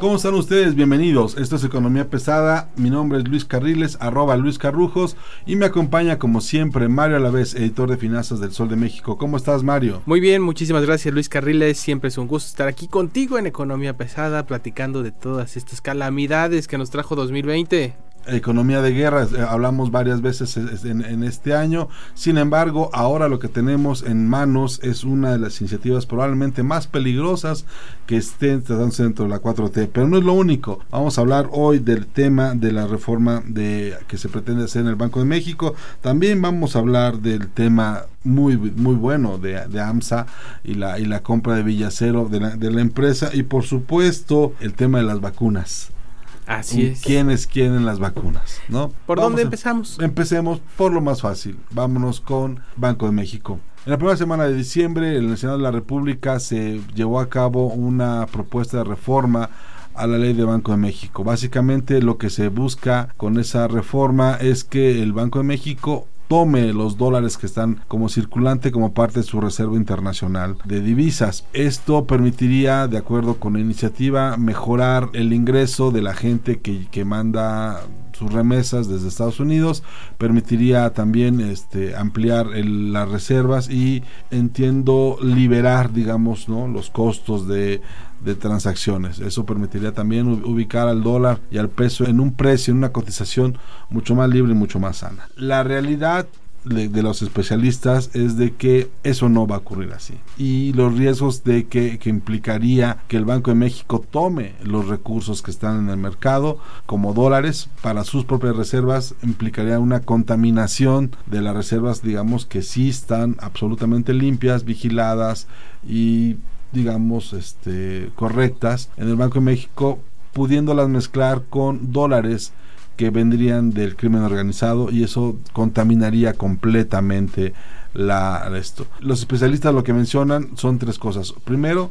¿Cómo están ustedes? Bienvenidos. Esto es Economía Pesada. Mi nombre es Luis Carriles, arroba Luis Carrujos. Y me acompaña, como siempre, Mario Alavés, editor de finanzas del Sol de México. ¿Cómo estás, Mario? Muy bien, muchísimas gracias Luis Carriles. Siempre es un gusto estar aquí contigo en Economía Pesada, platicando de todas estas calamidades que nos trajo 2020. Economía de guerra, eh, hablamos varias veces es- en, en este año. Sin embargo, ahora lo que tenemos en manos es una de las iniciativas probablemente más peligrosas que estén tratándose dentro de la 4T. Pero no es lo único. Vamos a hablar hoy del tema de la reforma de que se pretende hacer en el Banco de México. También vamos a hablar del tema muy muy bueno de, de AMSA y la y la compra de Villacero de la, de la empresa y por supuesto el tema de las vacunas. Así es. ¿Quiénes quieren las vacunas? ¿no? ¿Por Vamos dónde a- empezamos? Empecemos por lo más fácil. Vámonos con Banco de México. En la primera semana de diciembre, en el Senado de la República se llevó a cabo una propuesta de reforma a la ley de Banco de México. Básicamente lo que se busca con esa reforma es que el Banco de México tome los dólares que están como circulante como parte de su reserva internacional de divisas. Esto permitiría, de acuerdo con la iniciativa, mejorar el ingreso de la gente que, que manda sus remesas desde Estados Unidos, permitiría también este ampliar las reservas y entiendo liberar, digamos, ¿no? los costos de, de transacciones. Eso permitiría también ubicar al dólar y al peso en un precio, en una cotización mucho más libre y mucho más sana. La realidad de, de los especialistas es de que eso no va a ocurrir así. Y los riesgos de que, que implicaría que el Banco de México tome los recursos que están en el mercado como dólares para sus propias reservas implicaría una contaminación de las reservas, digamos, que sí están absolutamente limpias, vigiladas y digamos este correctas en el Banco de México pudiéndolas mezclar con dólares que vendrían del crimen organizado y eso contaminaría completamente la esto. Los especialistas lo que mencionan son tres cosas. Primero,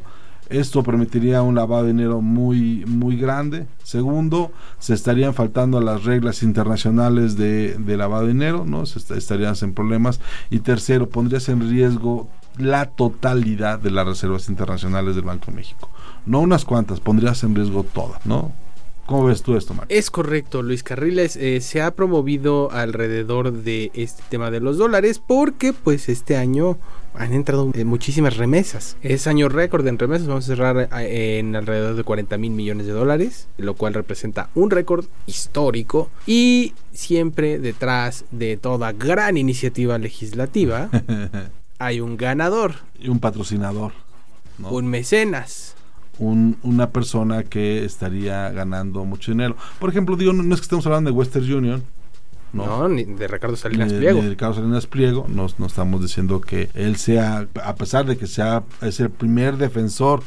esto permitiría un lavado de dinero muy muy grande. Segundo, se estarían faltando a las reglas internacionales de, lavado de dinero, ¿no? Estarían en problemas. Y tercero, pondrías en riesgo la totalidad de las reservas internacionales del Banco de México. No unas cuantas, pondrías en riesgo todas, ¿no? ¿Cómo ves tú esto, Mario? Es correcto, Luis Carriles. eh, se ha promovido alrededor de este tema de los dólares porque pues este año han entrado eh, muchísimas remesas. Es año récord en remesas. Vamos a cerrar eh, en alrededor de 40 mil millones de dólares, lo cual representa un récord histórico. Y siempre detrás de toda gran iniciativa legislativa hay un ganador, y un patrocinador, ¿no? un mecenas. un- una persona que estaría ganando mucho dinero. Por ejemplo, digo, no, no es que estemos hablando de Western Union, No, no, ni de Ricardo Salinas Pliego. ni de Ricardo Salinas Pliego, no, no estamos diciendo que él sea, a pesar de que sea es el primer defensor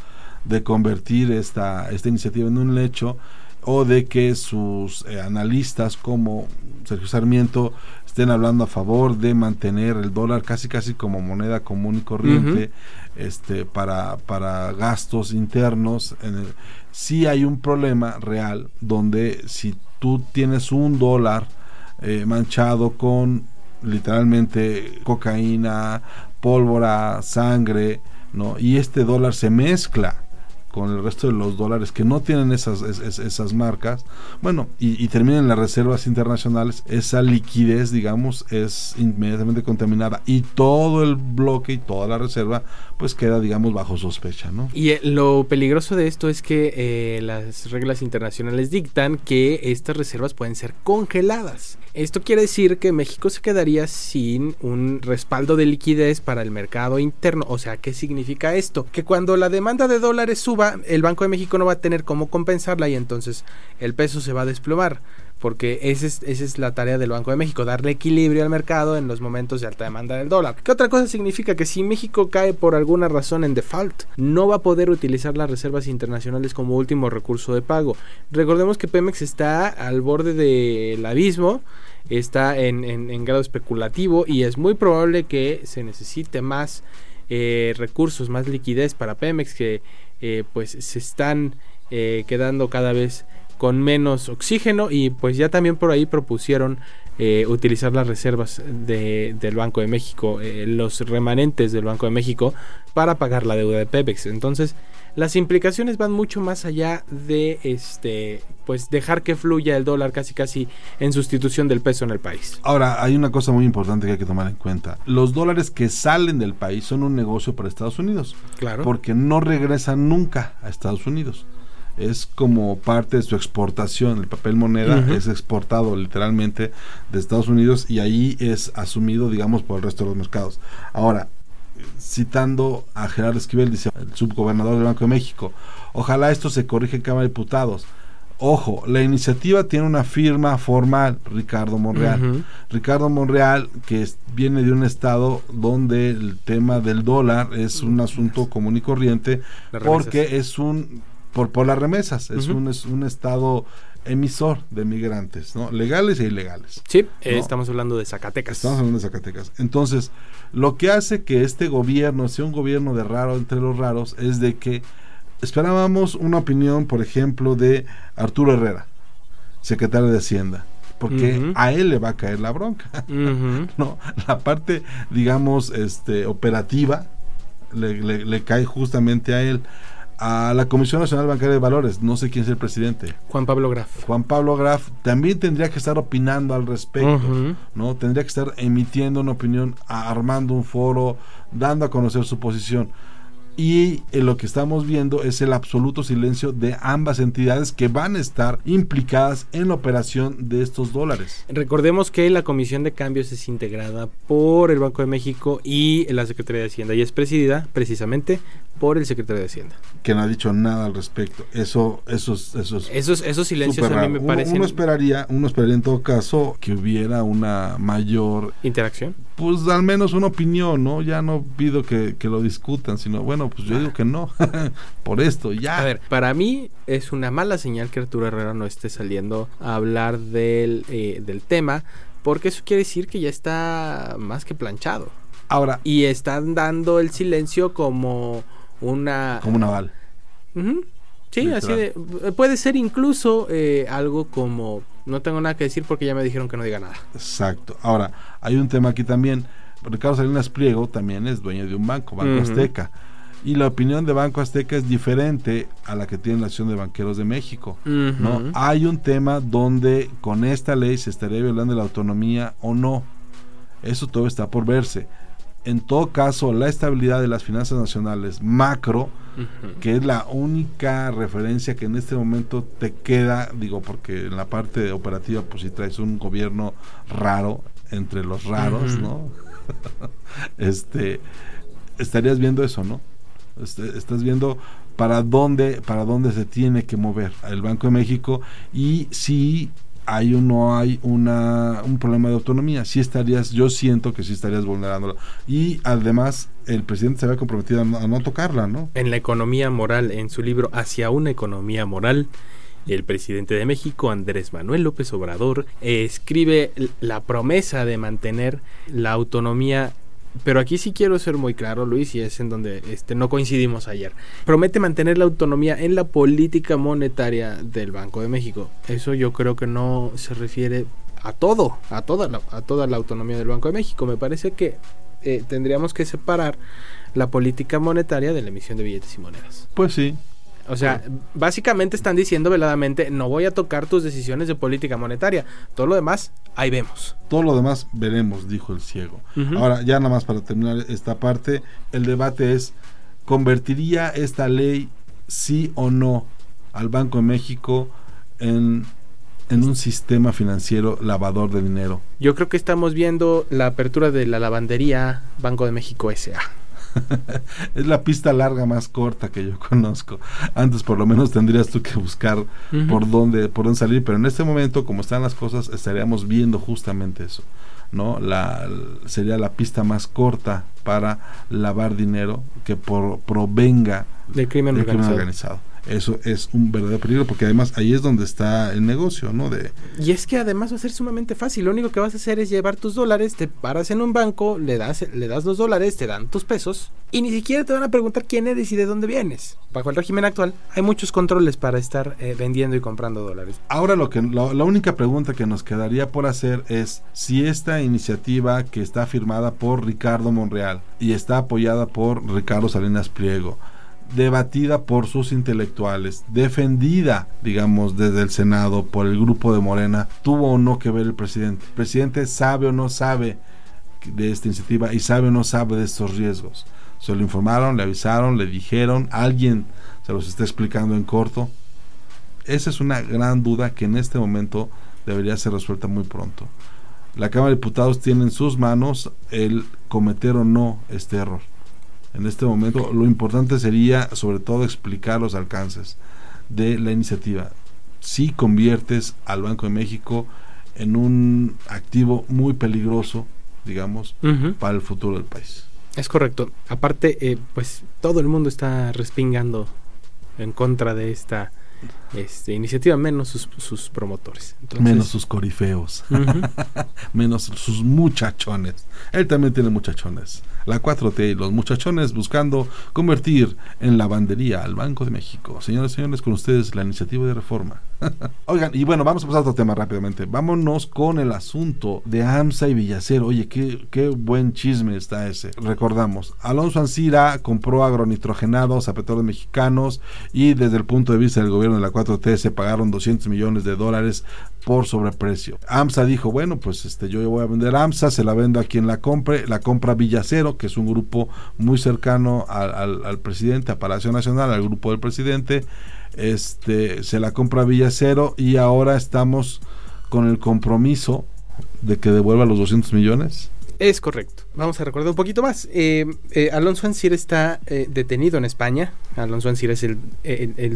de convertir esta, esta iniciativa en un hecho, o de que sus eh, analistas como Sergio Sarmiento estén hablando a favor de mantener el dólar casi casi como moneda común y corriente este para para gastos internos en el, sí hay un problema real donde si tú tienes un dólar eh, manchado con literalmente cocaína, pólvora, sangre, ¿no? Y este dólar se mezcla con el resto de los dólares que no tienen esas, es- es- esas marcas, bueno, y, y termina en las reservas internacionales, esa liquidez, digamos, es inmediatamente contaminada y todo el bloque y toda la reserva, pues queda, digamos, bajo sospecha, ¿no? Y eh, lo peligroso de esto es que eh, las reglas internacionales dictan que estas reservas pueden ser congeladas. Esto quiere decir que México se quedaría sin un respaldo de liquidez para el mercado interno. O sea, ¿qué significa esto? Que cuando la demanda de dólares suba, el Banco de México no va a tener cómo compensarla y entonces el peso se va a desplomar porque esa es, esa es la tarea del Banco de México, darle equilibrio al mercado en los momentos de alta demanda del dólar. ¿Qué otra cosa significa? Que si México cae por alguna razón en default, no va a poder utilizar las reservas internacionales como último recurso de pago. Recordemos que Pemex está al borde del abismo, está en, grado especulativo y es muy probable que se necesite más eh, recursos, más liquidez para Pemex que eh, pues se están eh, quedando cada vez con menos oxígeno y pues ya también por ahí propusieron eh, utilizar las reservas de, del Banco de México, los remanentes del Banco de México para pagar la deuda de Pepex. Entonces, las implicaciones van mucho más allá de este pues dejar que fluya el dólar casi casi en sustitución del peso en el país. Ahora, hay una cosa muy importante que hay que tomar en cuenta. Los dólares que salen del país son un negocio para Estados Unidos. Claro. Porque no regresan nunca a Estados Unidos es como parte de su exportación. El papel moneda es exportado literalmente de Estados Unidos y ahí es asumido, digamos, por el resto de los mercados. Ahora, citando a Gerardo Esquivel, dice el subgobernador del Banco de México, ojalá esto se corrige en Cámara de Diputados. Ojo, la iniciativa tiene una firma formal, Ricardo Monreal. Ricardo Monreal, que viene de un estado donde el tema del dólar es un asunto común y corriente, porque es un por, por las remesas. Es, un, es un estado emisor de migrantes, ¿no? Legales e ilegales. Sí, eh, estamos hablando de Zacatecas. Estamos hablando de Zacatecas. Entonces, lo que hace que este gobierno sea un gobierno de raro entre los raros es de que esperábamos una opinión, por ejemplo, de Arturo Herrera, secretario de Hacienda porque a él le va a caer la bronca. no, la parte, digamos, este operativa le, le, cae justamente a él a la Comisión Nacional Bancaria de Valores, no sé quién es el presidente. Juan Pablo Graf. Juan Pablo Graf también tendría que estar opinando al respecto, ¿no? Tendría que estar emitiendo una opinión, armando un foro, dando a conocer su posición y eh, lo que estamos viendo es el absoluto silencio de ambas entidades que van a estar implicadas en la operación de estos dólares. Recordemos que la Comisión de Cambios es integrada por el Banco de México y la Secretaría de Hacienda y es presidida precisamente por el secretario de Hacienda. Que no ha dicho nada al respecto. Eso, esos, esos, esos, esos silencios a mí me parecen. Uno, esperaría, uno esperaría en todo caso que hubiera una mayor interacción. Pues al menos una opinión, ¿no? Ya no pido que, lo discutan, sino bueno, pues yo digo que no. Por esto, ya. A ver, para mí es una mala señal que Arturo Herrera no esté saliendo a hablar del, eh, del tema, porque eso quiere decir que ya está más que planchado. Ahora. Y están dando el silencio como una... Como un aval. Sí, así de... Puede ser incluso eh, algo como... No tengo nada que decir porque ya me dijeron que no diga nada. Exacto. Ahora, hay un tema aquí también. Ricardo Salinas Pliego también es dueño de un banco, Banco Azteca. Y la opinión de Banco Azteca es diferente a la que tiene la acción de Banqueros de México. ¿no? Hay un tema donde con esta ley se estaría violando la autonomía o no. Eso todo está por verse en todo caso, la estabilidad de las finanzas nacionales macro, que es la única referencia que en este momento te queda, digo, porque en la parte operativa, pues si traes un gobierno raro, entre los raros, ¿no? este, estarías viendo eso, ¿no? Este, estás viendo para dónde, para dónde se tiene que mover el Banco de México y si hay o no hay una, un problema de autonomía. Sí estarías, yo siento que sí estarías vulnerándolo. Y además, el presidente se había comprometido a no, tocarla, ¿no? En la economía moral, en su libro Hacia una economía moral, el presidente de México, Andrés Manuel López Obrador, escribe la promesa de mantener la autonomía pero aquí sí quiero ser muy claro, Luis, y es en donde este, no coincidimos ayer. Promete mantener la autonomía en la política monetaria del Banco de México. Eso yo creo que no se refiere a todo, a toda la, a toda la autonomía del Banco de México. Me parece que eh, tendríamos que separar la política monetaria de la emisión de billetes y monedas. Pues sí, o sea, básicamente están diciendo veladamente, no voy a tocar tus decisiones de política monetaria. Todo lo demás, ahí vemos. Todo lo demás veremos, dijo el ciego. Ahora, ya nada más para terminar esta parte, el debate es, ¿convertiría esta ley sí o no al Banco de México en, en un sistema financiero lavador de dinero? Yo creo que estamos viendo la apertura de la lavandería Banco de México SA. es la pista larga más corta que yo conozco. Antes por lo menos tendrías tú que buscar por dónde por dónde salir, pero en este momento como están las cosas estaríamos viendo justamente eso. ¿no? La, sería la pista más corta para lavar dinero que por, provenga del crimen, organizado eso es un verdadero peligro porque además ahí es donde está el negocio, ¿no? De y es que además va a ser sumamente fácil. Lo único que vas a hacer es llevar tus dólares, te paras en un banco, le das, le das los dólares, te dan tus pesos y ni siquiera te van a preguntar quién eres y de dónde vienes. Bajo el régimen actual hay muchos controles para estar eh, vendiendo y comprando dólares. Ahora lo que la única pregunta que nos quedaría por hacer es si esta iniciativa que está firmada por Ricardo Monreal y está apoyada por Ricardo Salinas Pliego debatida por sus intelectuales, defendida, digamos, desde el Senado por el grupo de Morena, tuvo o no que ver el presidente. El presidente sabe o no sabe de esta iniciativa y sabe o no sabe de estos riesgos. Se lo informaron, le avisaron, le dijeron, alguien se los está explicando en corto. Esa es una gran duda que en este momento debería ser resuelta muy pronto. La Cámara de Diputados tiene en sus manos el cometer o no este error en este momento, lo importante sería sobre todo explicar los alcances de la iniciativa. Si conviertes al Banco de México en un activo muy peligroso, digamos, para el futuro del país. Es correcto. Aparte, eh, pues todo el mundo está respingando en contra de esta este, iniciativa, menos sus, promotores. menos sus corifeos, menos sus muchachones. Él también tiene muchachones la 4T y los muchachones buscando convertir en lavandería al Banco de México. Señores y señores, con ustedes la iniciativa de reforma. Oigan, y bueno, vamos a pasar a otro tema rápidamente. Vámonos con el asunto de AMSA y Villacero. Oye, qué, qué buen chisme está ese. Recordamos, Alonso Ancira compró agronitrogenados a petróleos mexicanos y desde el punto de vista del gobierno de la 4T se pagaron 200 millones de dólares por sobreprecio. AMSA dijo, bueno, pues este yo voy a vender AMSA, se la vendo a quien la compre, la compra Villacero, que es un grupo muy cercano al, al presidente, a Palacio Nacional, al grupo del presidente, este se la compra Villacero y ahora estamos con el compromiso de que devuelva los 200 millones. Es correcto. Vamos a recordar un poquito más. Eh, eh, Alonso Ancir está eh, detenido en España. Alonso Ancir es el,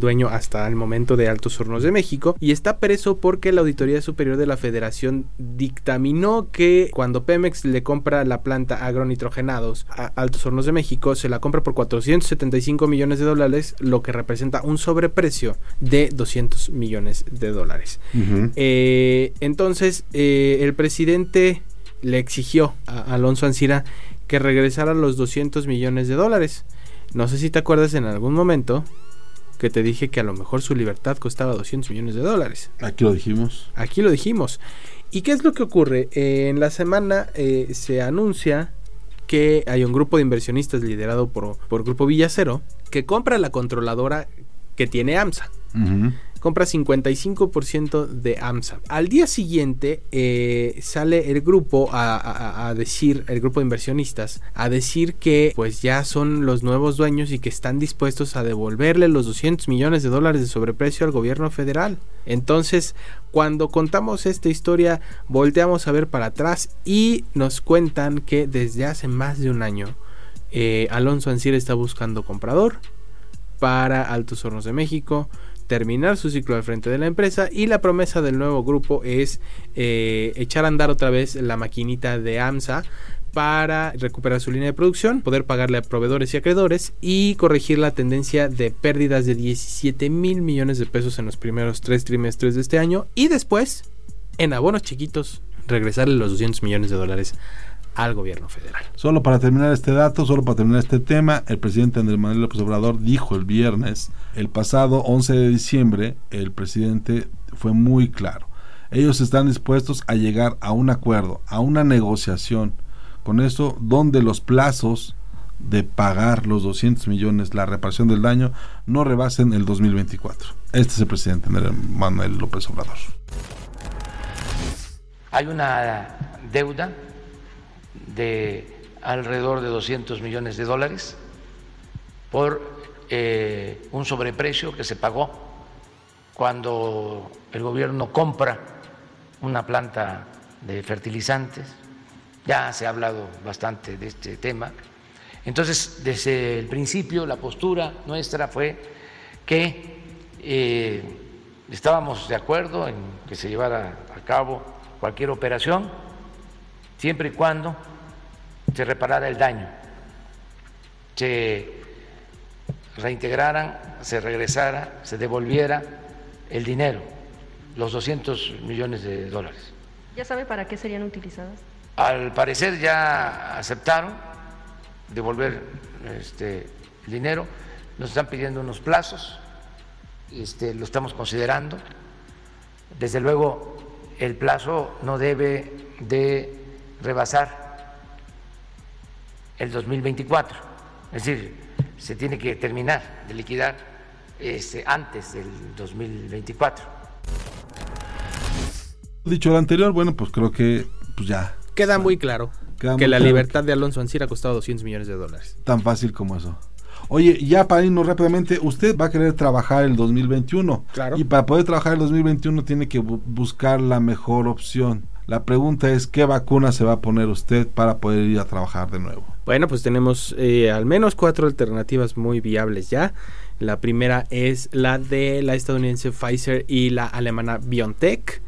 dueño hasta el momento de Altos Hornos de México y está preso porque la Auditoría Superior de la Federación dictaminó que cuando Pemex le compra la planta agronitrogenados a Altos Hornos de México, se la compra por 475 millones de dólares, lo que representa un sobreprecio de 200 millones de dólares. entonces, el presidente le exigió a Alonso Ancira que regresara los 200 millones de dólares. No sé si te acuerdas en algún momento que te dije que a lo mejor su libertad costaba 200 millones de dólares. Aquí lo dijimos. Aquí lo dijimos. ¿Y qué es lo que ocurre? Eh, en la semana eh, se anuncia que hay un grupo de inversionistas liderado por, por Grupo Villacero que compra la controladora que tiene AMSA compra 55% de AMSA. Al día siguiente eh, sale el grupo a, decir, el grupo de inversionistas, a decir que pues ya son los nuevos dueños y que están dispuestos a devolverle los 200 millones de dólares de sobreprecio al gobierno federal. Entonces, cuando contamos esta historia, volteamos a ver para atrás y nos cuentan que desde hace más de un año, eh, Alonso Ancir está buscando comprador para Altos Hornos de México terminar su ciclo al frente de la empresa y la promesa del nuevo grupo es eh, echar a andar otra vez la maquinita de AMSA para recuperar su línea de producción, poder pagarle a proveedores y acreedores y corregir la tendencia de pérdidas de 17 mil millones de pesos en los primeros tres trimestres de este año y después, en abonos chiquitos, regresarle los 200 millones de dólares al gobierno federal. Solo para terminar este dato, solo para terminar este tema, el presidente Andrés Manuel López Obrador dijo el viernes, el pasado 11 de diciembre, el presidente fue muy claro. Ellos están dispuestos a llegar a un acuerdo, a una negociación. Con eso, donde los plazos de pagar los 200 millones, la reparación del daño, no rebasen el 2024. Este es el presidente Andrés Manuel López Obrador. Hay una deuda de alrededor de 200 millones de dólares por eh, un sobreprecio que se pagó cuando el gobierno compra una planta de fertilizantes. Ya se ha hablado bastante de este tema. Entonces, desde el principio, la postura nuestra fue que eh, estábamos de acuerdo en que se llevara a cabo cualquier operación, siempre y cuando se reparara el daño, se reintegraran, se regresara, se devolviera el dinero, los 200 millones de dólares. ¿Ya sabe para qué serían utilizadas? Al parecer ya aceptaron devolver este, el dinero, nos están pidiendo unos plazos, este, lo estamos considerando. Desde luego, el plazo no debe de rebasar el 2024, es decir, se tiene que terminar de liquidar este, antes del 2024. Dicho lo anterior, bueno, pues creo que pues ya. Queda muy claro Queda que muy la claro libertad de Alonso Ancira ha costado 200 millones de dólares. Tan fácil como eso. Oye, ya para irnos rápidamente, usted va a querer trabajar el 2021. Claro. Y para poder trabajar el 2021 tiene que bu- buscar la mejor opción. La pregunta es, ¿qué vacuna se va a poner usted para poder ir a trabajar de nuevo? Bueno, pues tenemos eh, al menos cuatro alternativas muy viables ya. La primera es la de la estadounidense Pfizer y la alemana BioNTech.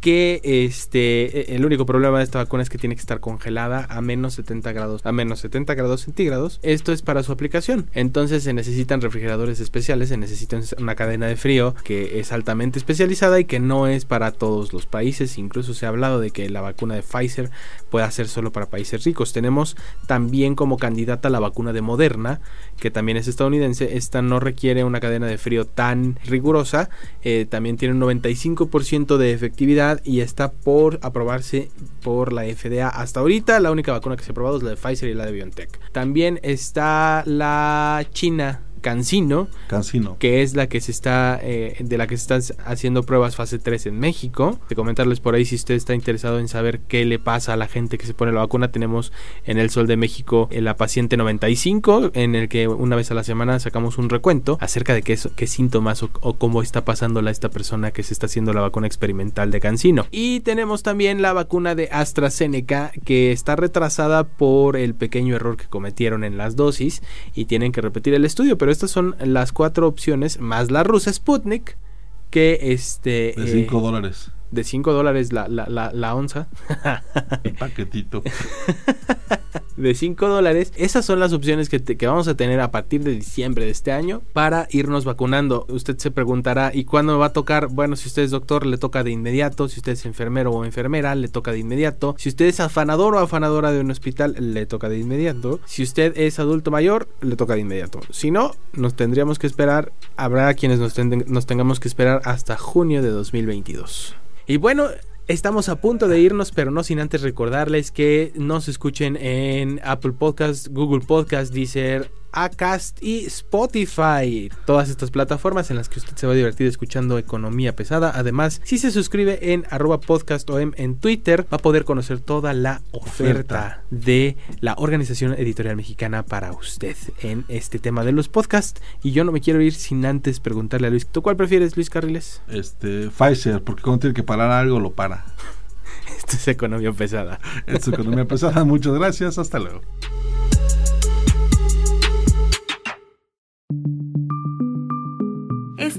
Que este, e- el único problema de esta vacuna es que tiene que estar congelada a menos 70 grados, a menos 70 grados centígrados. Esto es para su aplicación. Entonces se necesitan refrigeradores especiales, se necesita una cadena de frío que es altamente especializada y que no es para todos los países. Incluso se ha hablado de que la vacuna de Pfizer pueda ser solo para países ricos. Tenemos también como candidata la vacuna de Moderna, que también es estadounidense. Esta no requiere una cadena de frío tan rigurosa. eh, también tiene un 95% de efectividad y está por aprobarse por la FDA. Hasta ahorita la única vacuna que se ha aprobado es la de Pfizer y la de BioNTech. También está la China Cancino, Cancino. que es la que se está eh, de la que se están haciendo pruebas fase 3 en México. De comentarles por ahí si usted está interesado en saber qué le pasa a la gente que se pone la vacuna, tenemos en el Sol de México eh, la paciente 95 en el que una vez a la semana sacamos un recuento acerca de qué, es- qué síntomas o, o cómo está pasándola esta persona que se está haciendo la vacuna experimental de Cancino. Y tenemos también la vacuna de AstraZeneca que está retrasada por el pequeño error que cometieron en las dosis y tienen que repetir el estudio, pero estas son las cuatro opciones más la rusa Sputnik que este De eh, 5 dólares. De 5 dólares la, la, la, la onza El paquetito. de 5 dólares. Esas son las opciones que, te- que vamos a tener a partir de diciembre de este año para irnos vacunando. Usted se preguntará, ¿y cuándo me va a tocar? Bueno, si usted es doctor, le toca de inmediato. Si usted es enfermero o enfermera, le toca de inmediato. Si usted es afanador o afanadora de un hospital, le toca de inmediato. Si usted es adulto mayor, le toca de inmediato. Si no, nos tendríamos que esperar. Habrá quienes nos, ten- nos tengamos que esperar hasta junio de 2022. Y bueno, estamos a punto de irnos, pero no sin antes recordarles que nos escuchen en Apple Podcast, Google Podcast, Deezer, Acast y Spotify. Todas estas plataformas en las que usted se va a divertir escuchando economía pesada. Además, si se suscribe en arroba podcast OM en Twitter, va a poder conocer toda la oferta, Oferta. de la Organización Editorial Mexicana para usted en este tema de los podcasts. Y yo no me quiero ir sin antes preguntarle a Luis, ¿tú cuál prefieres, Luis Carriles? Este, Pfizer, porque cuando tiene que parar algo, lo para. Esto es economía pesada. Es su economía pesada. Muchas gracias. Hasta luego.